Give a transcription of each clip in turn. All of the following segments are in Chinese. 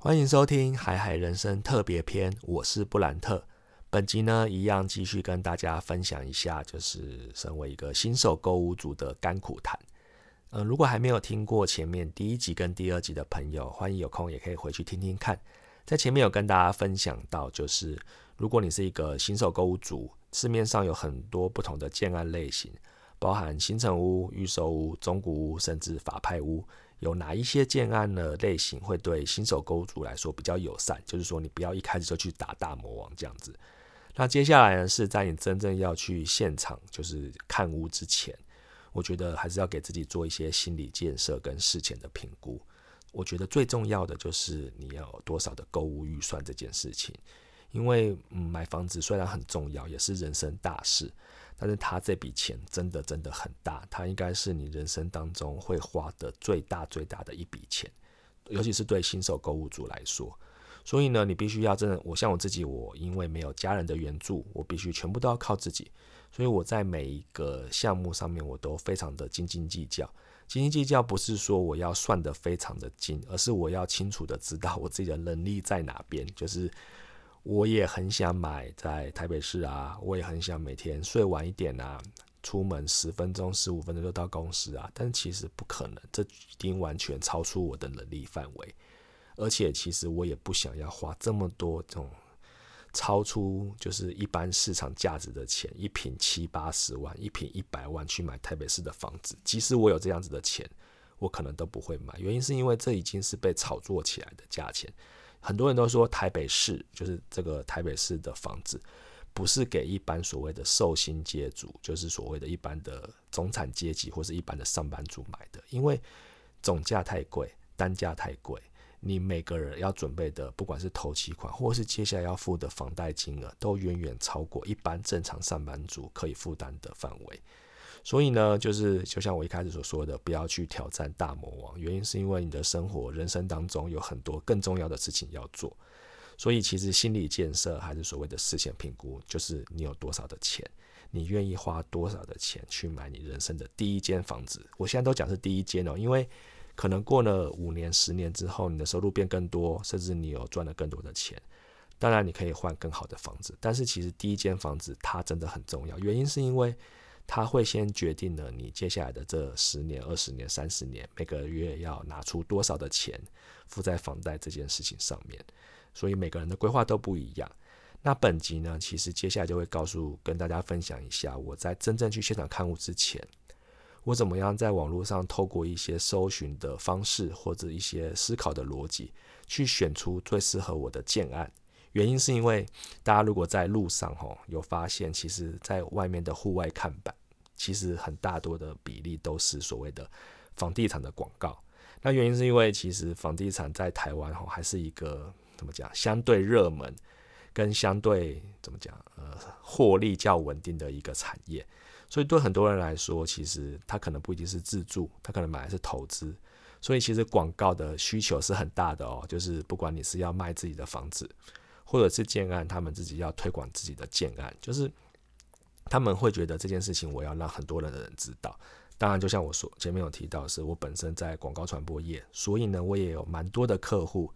欢迎收听《海海人生特别篇》，我是布兰特。本集呢，一样继续跟大家分享一下，就是身为一个新手购物族的甘苦谈。嗯，如果还没有听过前面第一集跟第二集的朋友，欢迎有空也可以回去听听看。在前面有跟大家分享到，就是如果你是一个新手购物族，市面上有很多不同的建案类型，包含新城屋、预售屋、中古屋，甚至法拍屋。有哪一些建案的类型会对新手购物族来说比较友善？就是说，你不要一开始就去打大魔王这样子。那接下来呢，是在你真正要去现场就是看屋之前，我觉得还是要给自己做一些心理建设跟事前的评估。我觉得最重要的就是你要有多少的购物预算这件事情，因为嗯，买房子虽然很重要，也是人生大事。但是他这笔钱真的真的很大，他应该是你人生当中会花的最大最大的一笔钱，尤其是对新手购物族来说。所以呢，你必须要真的，我像我自己，我因为没有家人的援助，我必须全部都要靠自己。所以我在每一个项目上面，我都非常的斤斤计较。斤斤计较不是说我要算得非常的精，而是我要清楚的知道我自己的能力在哪边，就是。我也很想买在台北市啊，我也很想每天睡晚一点啊，出门十分钟、十五分钟就到公司啊。但其实不可能，这已经完全超出我的能力范围。而且其实我也不想要花这么多这种超出就是一般市场价值的钱，一平七八十万，一平一百万去买台北市的房子。即使我有这样子的钱，我可能都不会买。原因是因为这已经是被炒作起来的价钱。很多人都说台北市就是这个台北市的房子，不是给一般所谓的寿星阶主，就是所谓的一般的中产阶级或是一般的上班族买的，因为总价太贵，单价太贵，你每个人要准备的，不管是头期款或是接下来要付的房贷金额，都远远超过一般正常上班族可以负担的范围。所以呢，就是就像我一开始所说的，不要去挑战大魔王。原因是因为你的生活、人生当中有很多更重要的事情要做。所以其实心理建设还是所谓的事前评估，就是你有多少的钱，你愿意花多少的钱去买你人生的第一间房子。我现在都讲是第一间哦，因为可能过了五年、十年之后，你的收入变更多，甚至你有赚了更多的钱，当然你可以换更好的房子。但是其实第一间房子它真的很重要，原因是因为。他会先决定了你接下来的这十年、二十年、三十年，每个月要拿出多少的钱付在房贷这件事情上面。所以每个人的规划都不一样。那本集呢，其实接下来就会告诉跟大家分享一下，我在真正去现场看屋之前，我怎么样在网络上透过一些搜寻的方式或者一些思考的逻辑，去选出最适合我的建案。原因是因为大家如果在路上吼有发现，其实在外面的户外看板，其实很大多的比例都是所谓的房地产的广告。那原因是因为其实房地产在台湾吼还是一个怎么讲，相对热门跟相对怎么讲，呃，获利较稳定的一个产业。所以对很多人来说，其实他可能不一定是自住，他可能买的是投资。所以其实广告的需求是很大的哦，就是不管你是要卖自己的房子。或者是建案，他们自己要推广自己的建案，就是他们会觉得这件事情我要让很多人的人知道。当然，就像我说前面有提到，是我本身在广告传播业，所以呢，我也有蛮多的客户，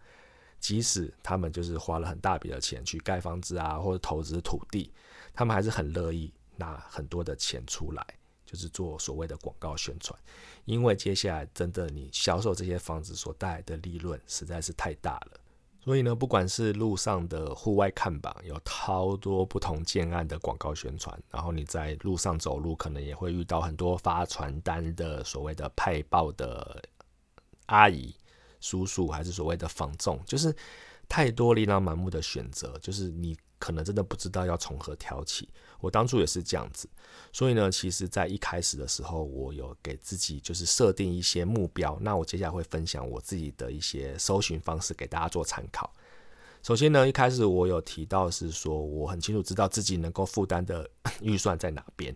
即使他们就是花了很大笔的钱去盖房子啊，或者投资土地，他们还是很乐意拿很多的钱出来，就是做所谓的广告宣传，因为接下来真的你销售这些房子所带来的利润实在是太大了。所以呢，不管是路上的户外看板，有超多不同建案的广告宣传，然后你在路上走路，可能也会遇到很多发传单的所谓的派报的阿姨、叔叔，还是所谓的房仲，就是太多琳琅满目的选择，就是你。可能真的不知道要从何挑起。我当初也是这样子，所以呢，其实，在一开始的时候，我有给自己就是设定一些目标。那我接下来会分享我自己的一些搜寻方式给大家做参考。首先呢，一开始我有提到是说，我很清楚知道自己能够负担的 预算在哪边，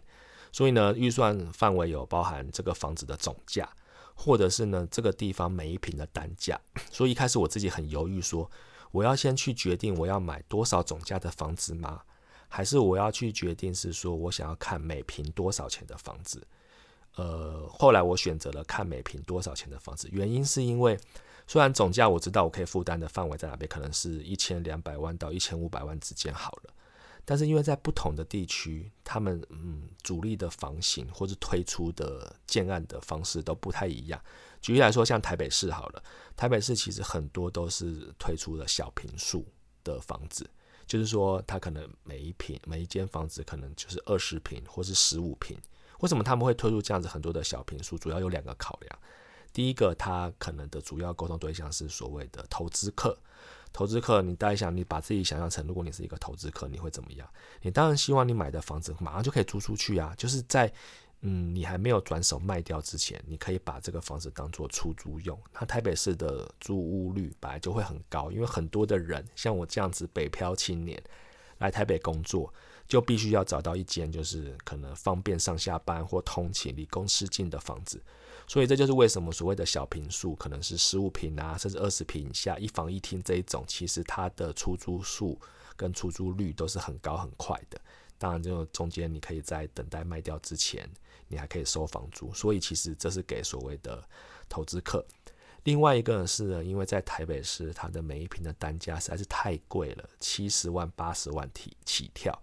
所以呢，预算范围有包含这个房子的总价，或者是呢这个地方每一平的单价。所以一开始我自己很犹豫说。我要先去决定我要买多少总价的房子吗？还是我要去决定是说我想要看每平多少钱的房子？呃，后来我选择了看每平多少钱的房子，原因是因为虽然总价我知道我可以负担的范围在哪边，可能是一千两百万到一千五百万之间好了，但是因为在不同的地区，他们嗯主力的房型或是推出的建案的方式都不太一样。举例来说，像台北市好了，台北市其实很多都是推出了小平数的房子，就是说它可能每一平每一间房子可能就是二十平或是十五平。为什么他们会推出这样子很多的小平数？主要有两个考量。第一个，他可能的主要沟通对象是所谓的投资客。投资客，你大家想，你把自己想象成，如果你是一个投资客，你会怎么样？你当然希望你买的房子马上就可以租出去啊！就是在嗯，你还没有转手卖掉之前，你可以把这个房子当做出租用。那台北市的租屋率本来就会很高，因为很多的人像我这样子北漂青年来台北工作。就必须要找到一间就是可能方便上下班或通勤、离公司近的房子，所以这就是为什么所谓的小平数可能是十五平啊，甚至二十平以下一房一厅这一种，其实它的出租数跟出租率都是很高很快的。当然，就中间你可以在等待卖掉之前，你还可以收房租，所以其实这是给所谓的投资客。另外一个是呢，因为在台北市，它的每一平的单价实在是太贵了，七十万、八十万起起跳。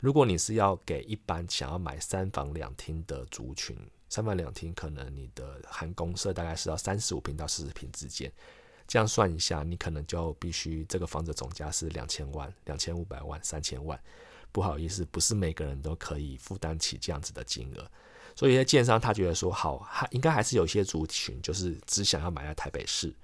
如果你是要给一般想要买三房两厅的族群，三房两厅可能你的含公设大概是要三十五平到四十平之间，这样算一下，你可能就必须这个房子总价是两千万、两千五百万、三千万。不好意思，不是每个人都可以负担起这样子的金额，所以在建商他觉得说好，他应该还是有些族群就是只想要买在台北市，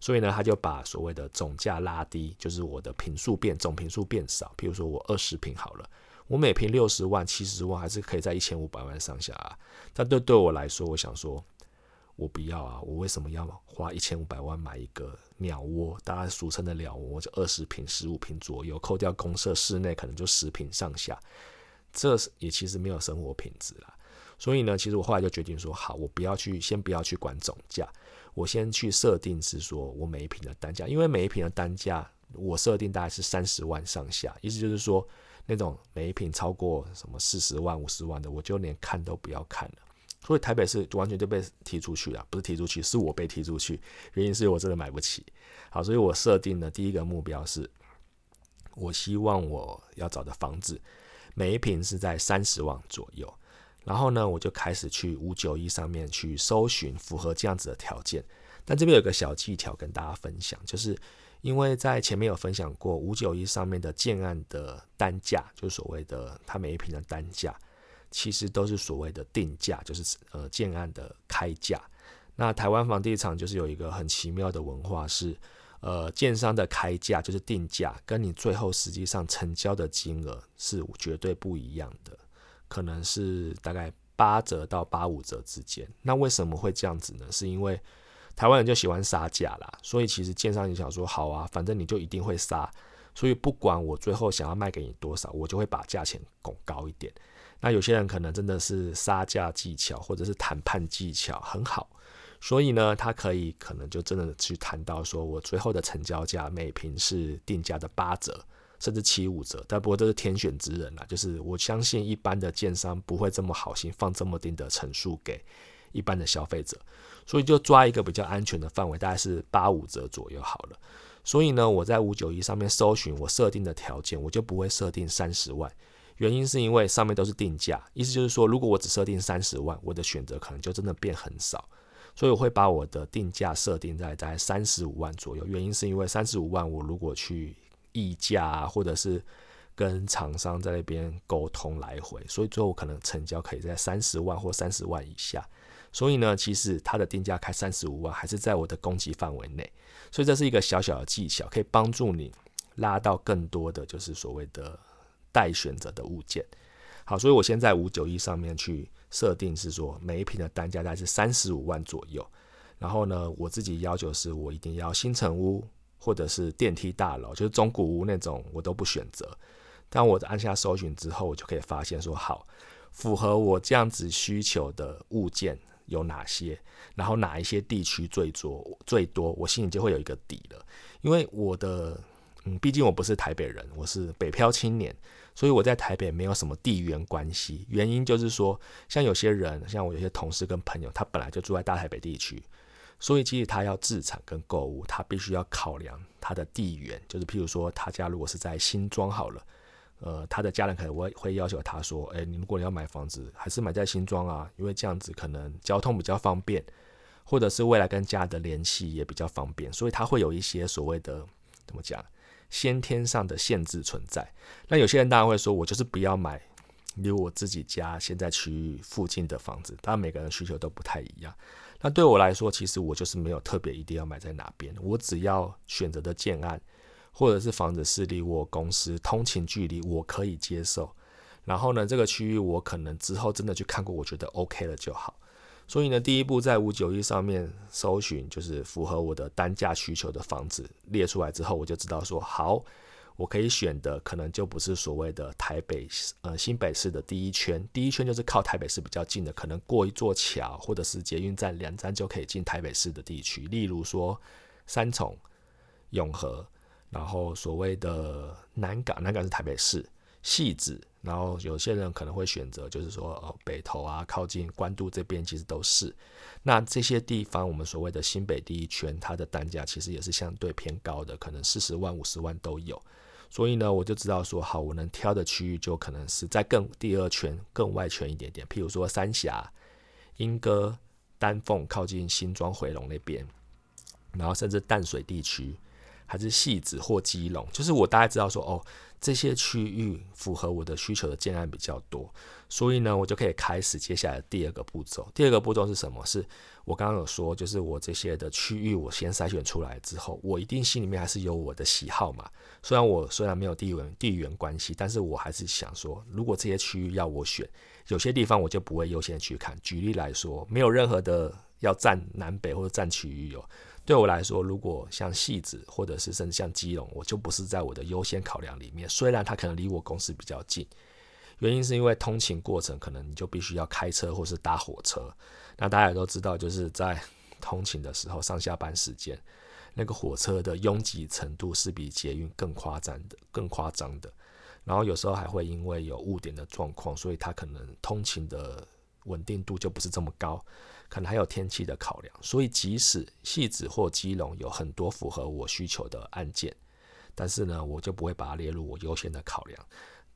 所以呢，他就把所谓的总价拉低，就是我的平数变总平数变少，比如说我二十平好了。我每平六十万、七十万，还是可以在一千五百万上下啊。但对对我来说，我想说，我不要啊！我为什么要花一千五百万买一个鸟窝？大家俗称的鸟窝，就二十平、十五平左右，扣掉公社，室内可能就十平上下。这也其实没有生活品质啦。所以呢，其实我后来就决定说，好，我不要去，先不要去管总价，我先去设定是说我每一平的单价，因为每一平的单价我设定大概是三十万上下，意思就是说。那种每一平超过什么四十万、五十万的，我就连看都不要看了。所以台北市完全就被踢出去了，不是踢出去，是我被踢出去。原因是我真的买不起。好，所以我设定的第一个目标是，我希望我要找的房子每一平是在三十万左右。然后呢，我就开始去五九一上面去搜寻符合这样子的条件。但这边有个小技巧跟大家分享，就是。因为在前面有分享过，五九一上面的建案的单价，就是所谓的它每一平的单价，其实都是所谓的定价，就是呃建案的开价。那台湾房地产就是有一个很奇妙的文化，是呃建商的开价就是定价，跟你最后实际上成交的金额是绝对不一样的，可能是大概八折到八五折之间。那为什么会这样子呢？是因为台湾人就喜欢杀价啦，所以其实建商也想说好啊，反正你就一定会杀，所以不管我最后想要卖给你多少，我就会把价钱拱高一点。那有些人可能真的是杀价技巧或者是谈判技巧很好，所以呢，他可以可能就真的去谈到说我最后的成交价每平是定价的八折甚至七五折，但不过这是天选之人啦，就是我相信一般的建商不会这么好心放这么低的陈述给一般的消费者。所以就抓一个比较安全的范围，大概是八五折左右好了。所以呢，我在五九一上面搜寻我设定的条件，我就不会设定三十万。原因是因为上面都是定价，意思就是说，如果我只设定三十万，我的选择可能就真的变很少。所以我会把我的定价设定在在三十五万左右。原因是因为三十五万，我如果去议价或者是跟厂商在那边沟通来回，所以最后可能成交可以在三十万或三十万以下。所以呢，其实它的定价开三十五万，还是在我的供给范围内。所以这是一个小小的技巧，可以帮助你拉到更多的就是所谓的待选择的物件。好，所以我先在五九一上面去设定是说每一平的单价大概是三十五万左右。然后呢，我自己要求是我一定要新城屋或者是电梯大楼，就是中古屋那种我都不选择。但我按下搜寻之后，我就可以发现说好符合我这样子需求的物件。有哪些？然后哪一些地区最多最多？我心里就会有一个底了。因为我的嗯，毕竟我不是台北人，我是北漂青年，所以我在台北没有什么地缘关系。原因就是说，像有些人，像我有些同事跟朋友，他本来就住在大台北地区，所以即使他要自产跟购物，他必须要考量他的地缘，就是譬如说，他家如果是在新庄好了，呃，他的家人可能会会要求他说，诶，你如果你要买房子，还是买在新庄啊，因为这样子可能交通比较方便，或者是未来跟家的联系也比较方便，所以他会有一些所谓的怎么讲？先天上的限制存在，那有些人当然会说，我就是不要买离我自己家现在区域附近的房子。当然每个人需求都不太一样。那对我来说，其实我就是没有特别一定要买在哪边，我只要选择的建案或者是房子是离我公司通勤距离我可以接受，然后呢，这个区域我可能之后真的去看过，我觉得 OK 了就好。所以呢，第一步在五九一上面搜寻，就是符合我的单价需求的房子列出来之后，我就知道说好，我可以选的可能就不是所谓的台北呃新北市的第一圈，第一圈就是靠台北市比较近的，可能过一座桥或者是捷运站两站就可以进台北市的地区，例如说三重、永和，然后所谓的南港，南港是台北市，细致。然后有些人可能会选择，就是说，呃，北投啊，靠近关渡这边，其实都是。那这些地方，我们所谓的新北第一圈，它的单价其实也是相对偏高的，可能四十万、五十万都有。所以呢，我就知道说，好，我能挑的区域就可能是在更第二圈、更外圈一点点，譬如说三峡、莺歌、丹凤，靠近新庄回龙那边，然后甚至淡水地区，还是戏子或基隆，就是我大概知道说，哦。这些区域符合我的需求的建案比较多，所以呢，我就可以开始接下来第二个步骤。第二个步骤是什么？是我刚刚有说，就是我这些的区域，我先筛选出来之后，我一定心里面还是有我的喜好嘛。虽然我虽然没有地缘地缘关系，但是我还是想说，如果这些区域要我选，有些地方我就不会优先去看。举例来说，没有任何的要占南北或者占区域有。对我来说，如果像戏子或者是甚至像基隆，我就不是在我的优先考量里面。虽然它可能离我公司比较近，原因是因为通勤过程可能你就必须要开车或是搭火车。那大家也都知道，就是在通勤的时候，上下班时间，那个火车的拥挤程度是比捷运更夸张的，更夸张的。然后有时候还会因为有误点的状况，所以它可能通勤的稳定度就不是这么高。可能还有天气的考量，所以即使戏子或基隆有很多符合我需求的案件，但是呢，我就不会把它列入我优先的考量。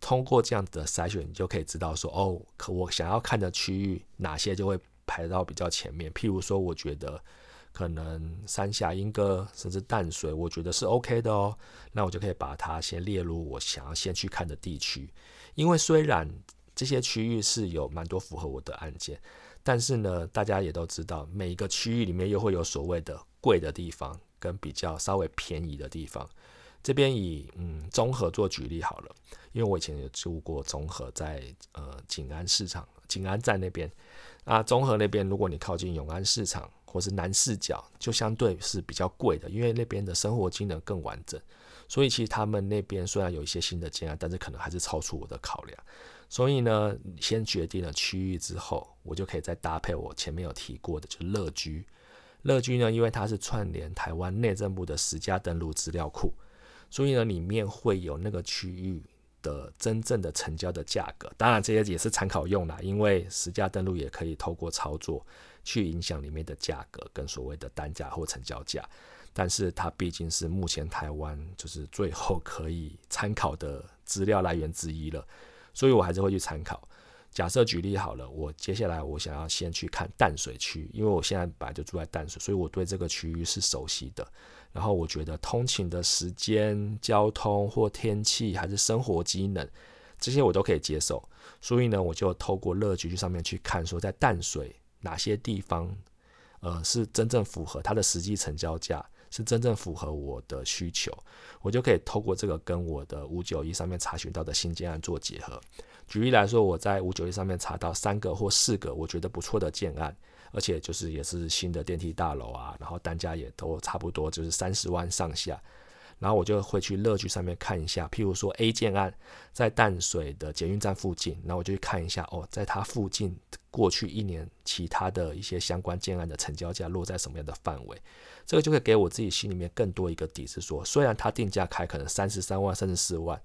通过这样子的筛选，你就可以知道说，哦，可我想要看的区域哪些就会排到比较前面。譬如说，我觉得可能三峡、莺歌甚至淡水，我觉得是 OK 的哦，那我就可以把它先列入我想要先去看的地区。因为虽然这些区域是有蛮多符合我的案件。但是呢，大家也都知道，每一个区域里面又会有所谓的贵的地方跟比较稍微便宜的地方。这边以嗯综合做举例好了，因为我以前也住过综合，在呃景安市场、景安站那边。啊，综合那边如果你靠近永安市场或是南市角，就相对是比较贵的，因为那边的生活机能更完整。所以其实他们那边虽然有一些新的建案，但是可能还是超出我的考量。所以呢，先决定了区域之后，我就可以再搭配我前面有提过的，就是乐居。乐居呢，因为它是串联台湾内政部的十家登录资料库，所以呢，里面会有那个区域的真正的成交的价格。当然，这些也是参考用啦，因为十家登录也可以透过操作去影响里面的价格跟所谓的单价或成交价。但是它毕竟是目前台湾就是最后可以参考的资料来源之一了。所以我还是会去参考。假设举例好了，我接下来我想要先去看淡水区，因为我现在本来就住在淡水，所以我对这个区域是熟悉的。然后我觉得通勤的时间、交通或天气还是生活机能这些我都可以接受。所以呢，我就透过乐居去上面去看，说在淡水哪些地方，呃，是真正符合它的实际成交价。是真正符合我的需求，我就可以透过这个跟我的五九一上面查询到的新建案做结合。举例来说，我在五九一上面查到三个或四个我觉得不错的建案，而且就是也是新的电梯大楼啊，然后单价也都差不多，就是三十万上下。然后我就会去乐居上面看一下，譬如说 A 建案在淡水的捷运站附近，然后我就去看一下哦，在它附近过去一年其他的一些相关建案的成交价落在什么样的范围，这个就会给我自己心里面更多一个底，是说虽然它定价开可能三十三万甚至四万，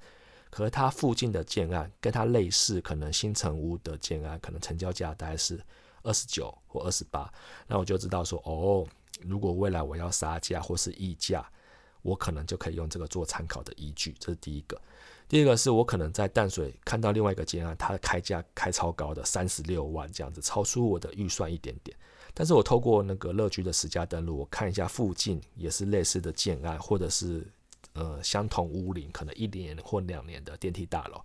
可是它附近的建案跟它类似，可能新城屋的建案可能成交价大概是二十九或二十八，那我就知道说哦，如果未来我要杀价或是溢价。我可能就可以用这个做参考的依据，这是第一个。第二个是我可能在淡水看到另外一个建案，它开价开超高的三十六万这样子，超出我的预算一点点。但是我透过那个乐居的实价登录，我看一下附近也是类似的建案，或者是呃相同屋龄，可能一年或两年的电梯大楼，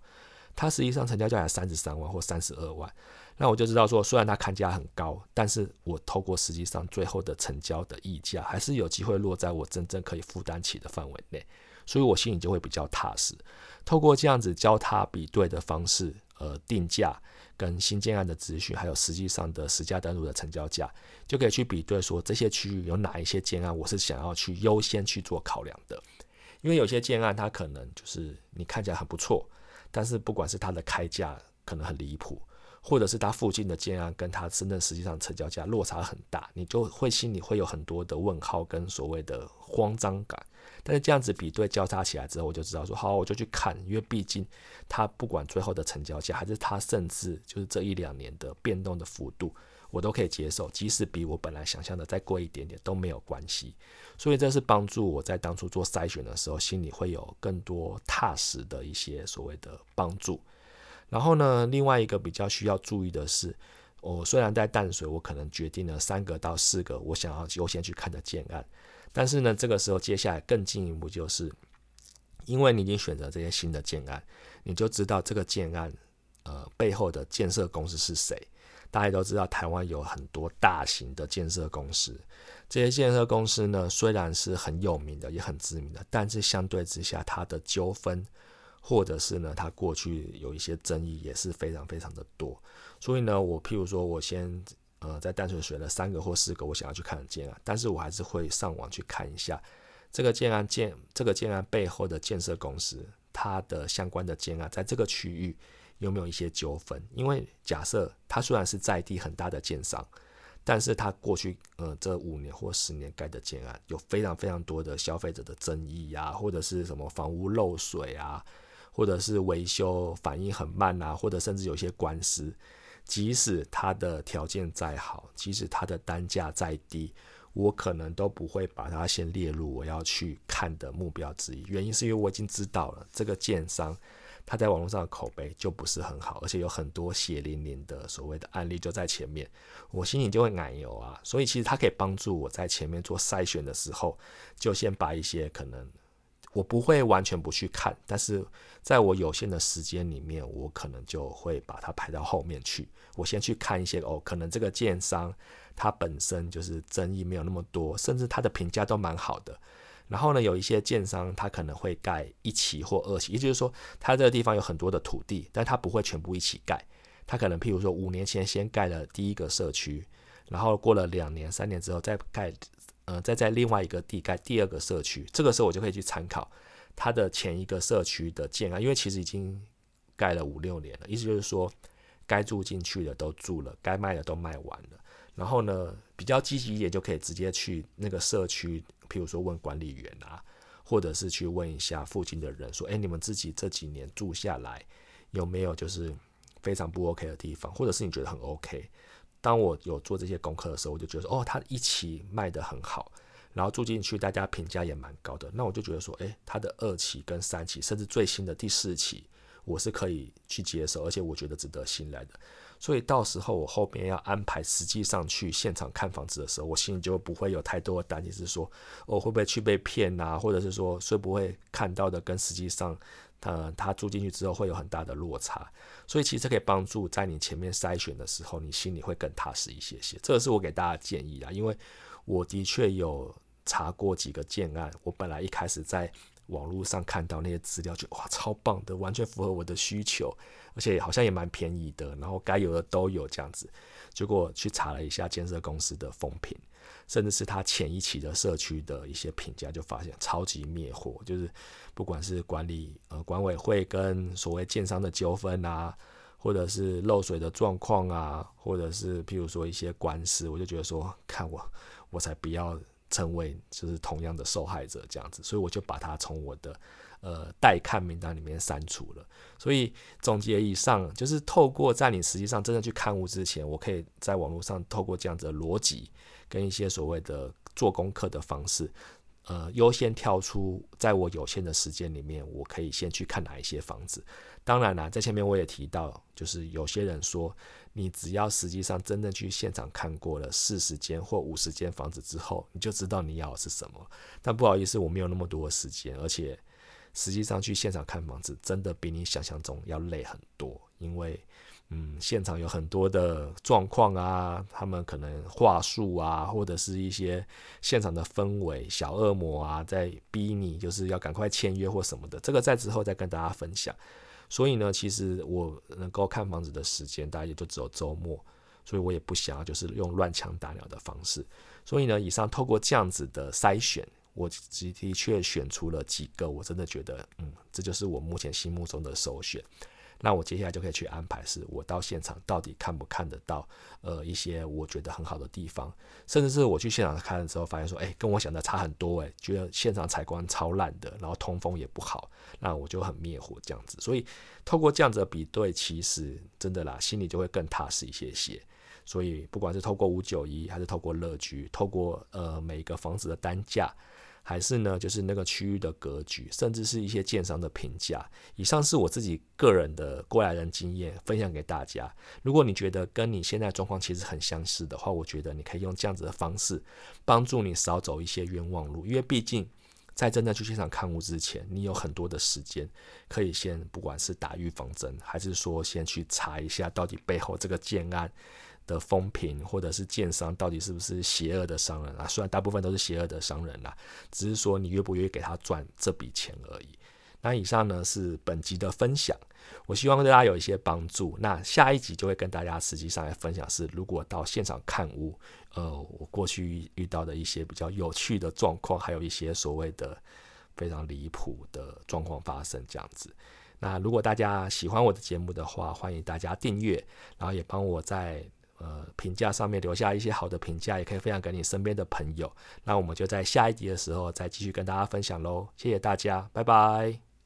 它实际上成交价才三十三万或三十二万。那我就知道说，虽然它看价很高，但是我透过实际上最后的成交的溢价，还是有机会落在我真正可以负担起的范围内，所以我心里就会比较踏实。透过这样子交叉比对的方式，呃，定价跟新建案的资讯，还有实际上的实价登录的成交价，就可以去比对说这些区域有哪一些建案我是想要去优先去做考量的。因为有些建案它可能就是你看起来很不错，但是不管是它的开价可能很离谱。或者是它附近的建案跟它真正实际上成交价落差很大，你就会心里会有很多的问号跟所谓的慌张感。但是这样子比对交叉起来之后，我就知道说好，我就去看，因为毕竟它不管最后的成交价，还是它甚至就是这一两年的变动的幅度，我都可以接受，即使比我本来想象的再贵一点点都没有关系。所以这是帮助我在当初做筛选的时候，心里会有更多踏实的一些所谓的帮助。然后呢，另外一个比较需要注意的是，我虽然在淡水，我可能决定了三个到四个我想要优先去看的建案，但是呢，这个时候接下来更进一步就是，因为你已经选择这些新的建案，你就知道这个建案呃背后的建设公司是谁。大家都知道，台湾有很多大型的建设公司，这些建设公司呢虽然是很有名的，也很知名的，但是相对之下，它的纠纷。或者是呢，它过去有一些争议也是非常非常的多，所以呢，我譬如说我先呃在淡水选了三个或四个我想要去看的建案，但是我还是会上网去看一下这个建案建这个建案背后的建设公司，它的相关的建案在这个区域有没有一些纠纷？因为假设它虽然是在地很大的建商，但是它过去呃这五年或十年盖的建案有非常非常多的消费者的争议啊，或者是什么房屋漏水啊。或者是维修反应很慢啊，或者甚至有些官司，即使它的条件再好，即使它的单价再低，我可能都不会把它先列入我要去看的目标之一。原因是因为我已经知道了这个建商他在网络上的口碑就不是很好，而且有很多血淋淋的所谓的案例就在前面，我心里就会奶油啊。所以其实他可以帮助我在前面做筛选的时候，就先把一些可能。我不会完全不去看，但是在我有限的时间里面，我可能就会把它排到后面去。我先去看一些哦，可能这个建商它本身就是争议没有那么多，甚至它的评价都蛮好的。然后呢，有一些建商他可能会盖一期或二期，也就是说，他这个地方有很多的土地，但他不会全部一起盖。他可能譬如说五年前先盖了第一个社区，然后过了两年、三年之后再盖。呃，再在另外一个地盖第二个社区，这个时候我就可以去参考它的前一个社区的建案，因为其实已经盖了五六年了，意思就是说该住进去的都住了，该卖的都卖完了。然后呢，比较积极一点，就可以直接去那个社区，譬如说问管理员啊，或者是去问一下附近的人，说，哎，你们自己这几年住下来有没有就是非常不 OK 的地方，或者是你觉得很 OK。当我有做这些功课的时候，我就觉得，哦，他一期卖得很好，然后住进去，大家评价也蛮高的。那我就觉得说，诶，他的二期跟三期，甚至最新的第四期，我是可以去接受，而且我觉得值得信赖的。所以到时候我后面要安排实际上去现场看房子的时候，我心里就不会有太多的担心，是说我会不会去被骗啊，或者是说会不会看到的跟实际上。呃，他住进去之后会有很大的落差，所以其实可以帮助在你前面筛选的时候，你心里会更踏实一些些。这个是我给大家建议啊，因为我的确有查过几个建案，我本来一开始在网络上看到那些资料，就哇超棒的，完全符合我的需求，而且好像也蛮便宜的，然后该有的都有这样子。结果去查了一下建设公司的风评，甚至是他前一期的社区的一些评价，就发现超级灭火，就是不管是管理呃管委会跟所谓建商的纠纷啊，或者是漏水的状况啊，或者是譬如说一些官司，我就觉得说，看我我才不要成为就是同样的受害者这样子，所以我就把它从我的。呃，待看名单里面删除了，所以总结以上，就是透过在你实际上真的去看屋之前，我可以在网络上透过这样子的逻辑跟一些所谓的做功课的方式，呃，优先跳出在我有限的时间里面，我可以先去看哪一些房子。当然啦，在前面我也提到，就是有些人说，你只要实际上真正去现场看过了四十间或五十间房子之后，你就知道你要的是什么。但不好意思，我没有那么多的时间，而且。实际上去现场看房子，真的比你想象中要累很多，因为，嗯，现场有很多的状况啊，他们可能话术啊，或者是一些现场的氛围，小恶魔啊，在逼你就是要赶快签约或什么的，这个在之后再跟大家分享。所以呢，其实我能够看房子的时间，大概也就只有周末，所以我也不想要就是用乱枪打鸟的方式。所以呢，以上透过这样子的筛选。我的的确选出了几个，我真的觉得，嗯，这就是我目前心目中的首选。那我接下来就可以去安排，是我到现场到底看不看得到，呃，一些我觉得很好的地方，甚至是我去现场看的时候，发现说，哎，跟我想的差很多，哎，觉得现场采光超烂的，然后通风也不好，那我就很灭火这样子。所以透过这样子的比对，其实真的啦，心里就会更踏实一些些。所以不管是透过五九一，还是透过乐居，透过呃每一个房子的单价。还是呢，就是那个区域的格局，甚至是一些建商的评价。以上是我自己个人的过来人经验，分享给大家。如果你觉得跟你现在状况其实很相似的话，我觉得你可以用这样子的方式，帮助你少走一些冤枉路。因为毕竟在真的去现场看屋之前，你有很多的时间可以先，不管是打预防针，还是说先去查一下到底背后这个建案。的风评，或者是建商到底是不是邪恶的商人啊？虽然大部分都是邪恶的商人啦，只是说你愿不愿意给他赚这笔钱而已。那以上呢是本集的分享，我希望对大家有一些帮助。那下一集就会跟大家实际上来分享是，如果到现场看屋，呃，我过去遇到的一些比较有趣的状况，还有一些所谓的非常离谱的状况发生这样子。那如果大家喜欢我的节目的话，欢迎大家订阅，然后也帮我在。呃，评价上面留下一些好的评价，也可以分享给你身边的朋友。那我们就在下一集的时候再继续跟大家分享喽。谢谢大家，拜拜。